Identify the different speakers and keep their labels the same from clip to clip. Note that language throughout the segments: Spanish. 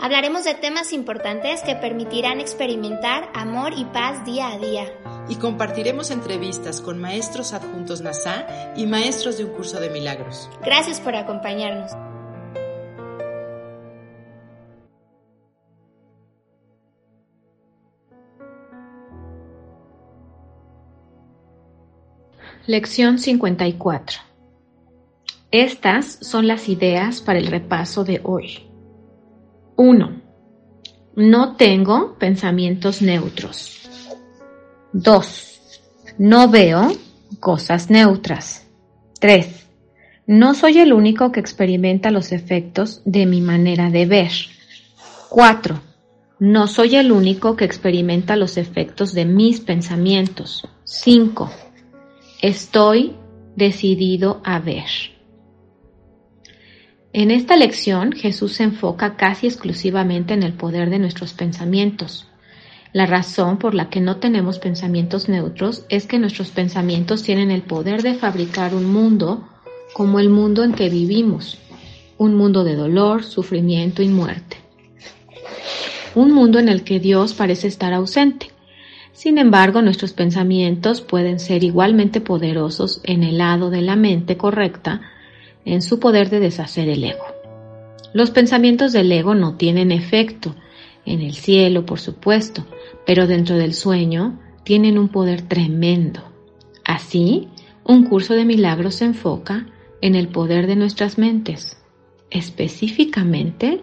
Speaker 1: Hablaremos de temas importantes que permitirán experimentar amor y paz día a día.
Speaker 2: Y compartiremos entrevistas con maestros adjuntos NASA y maestros de un curso de milagros.
Speaker 1: Gracias por acompañarnos.
Speaker 3: Lección 54. Estas son las ideas para el repaso de hoy. 1. No tengo pensamientos neutros. 2. No veo cosas neutras. 3. No soy el único que experimenta los efectos de mi manera de ver. 4. No soy el único que experimenta los efectos de mis pensamientos. 5. Estoy decidido a ver. En esta lección Jesús se enfoca casi exclusivamente en el poder de nuestros pensamientos. La razón por la que no tenemos pensamientos neutros es que nuestros pensamientos tienen el poder de fabricar un mundo como el mundo en que vivimos, un mundo de dolor, sufrimiento y muerte. Un mundo en el que Dios parece estar ausente. Sin embargo, nuestros pensamientos pueden ser igualmente poderosos en el lado de la mente correcta, en su poder de deshacer el ego. Los pensamientos del ego no tienen efecto, en el cielo, por supuesto, pero dentro del sueño tienen un poder tremendo. Así, un curso de milagros se enfoca en el poder de nuestras mentes, específicamente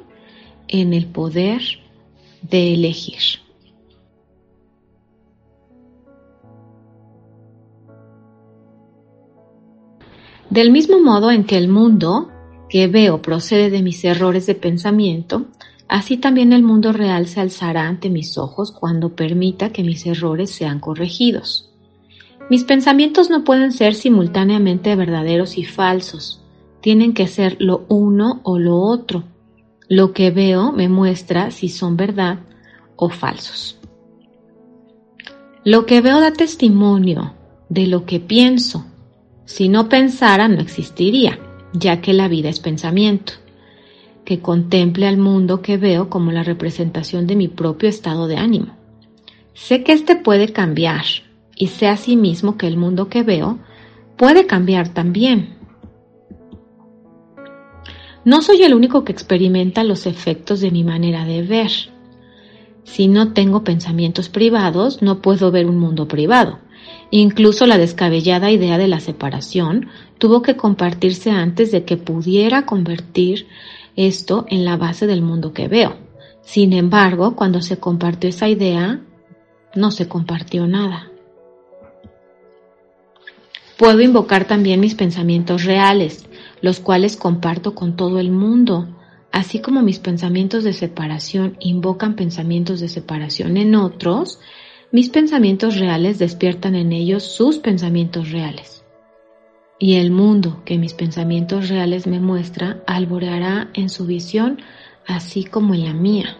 Speaker 3: en el poder de elegir. Del mismo modo en que el mundo que veo procede de mis errores de pensamiento, así también el mundo real se alzará ante mis ojos cuando permita que mis errores sean corregidos. Mis pensamientos no pueden ser simultáneamente verdaderos y falsos, tienen que ser lo uno o lo otro. Lo que veo me muestra si son verdad o falsos. Lo que veo da testimonio de lo que pienso si no pensara, no existiría, ya que la vida es pensamiento, que contemple al mundo que veo como la representación de mi propio estado de ánimo. Sé que éste puede cambiar y sé asimismo que el mundo que veo puede cambiar también. No soy el único que experimenta los efectos de mi manera de ver. Si no tengo pensamientos privados, no puedo ver un mundo privado Incluso la descabellada idea de la separación tuvo que compartirse antes de que pudiera convertir esto en la base del mundo que veo. Sin embargo, cuando se compartió esa idea, no se compartió nada. Puedo invocar también mis pensamientos reales, los cuales comparto con todo el mundo, así como mis pensamientos de separación invocan pensamientos de separación en otros, mis pensamientos reales despiertan en ellos sus pensamientos reales. Y el mundo que mis pensamientos reales me muestra alboreará en su visión así como en la mía.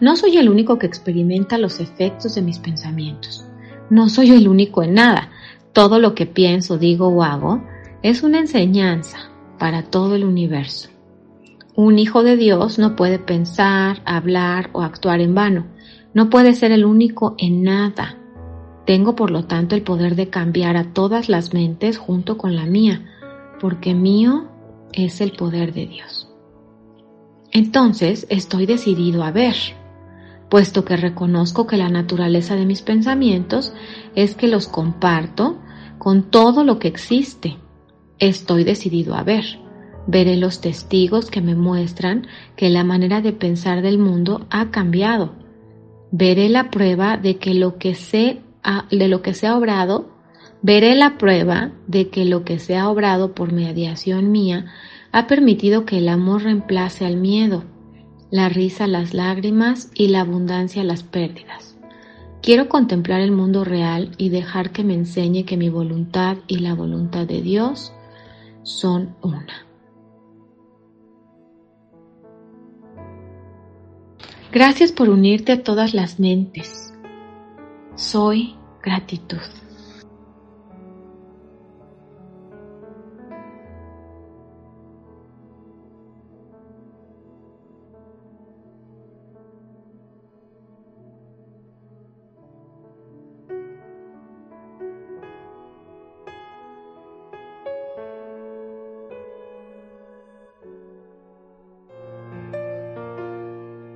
Speaker 3: No soy el único que experimenta los efectos de mis pensamientos. No soy el único en nada. Todo lo que pienso, digo o hago es una enseñanza, para todo el universo. Un hijo de Dios no puede pensar, hablar o actuar en vano. No puede ser el único en nada. Tengo por lo tanto el poder de cambiar a todas las mentes junto con la mía, porque mío es el poder de Dios. Entonces estoy decidido a ver, puesto que reconozco que la naturaleza de mis pensamientos es que los comparto con todo lo que existe Estoy decidido a ver. Veré los testigos que me muestran que la manera de pensar del mundo ha cambiado. Veré la prueba de que lo que se ha, obrado, veré la prueba de que lo que se ha obrado por mediación mía ha permitido que el amor reemplace al miedo, la risa las lágrimas y la abundancia las pérdidas. Quiero contemplar el mundo real y dejar que me enseñe que mi voluntad y la voluntad de Dios son una. Gracias por unirte a todas las mentes. Soy gratitud.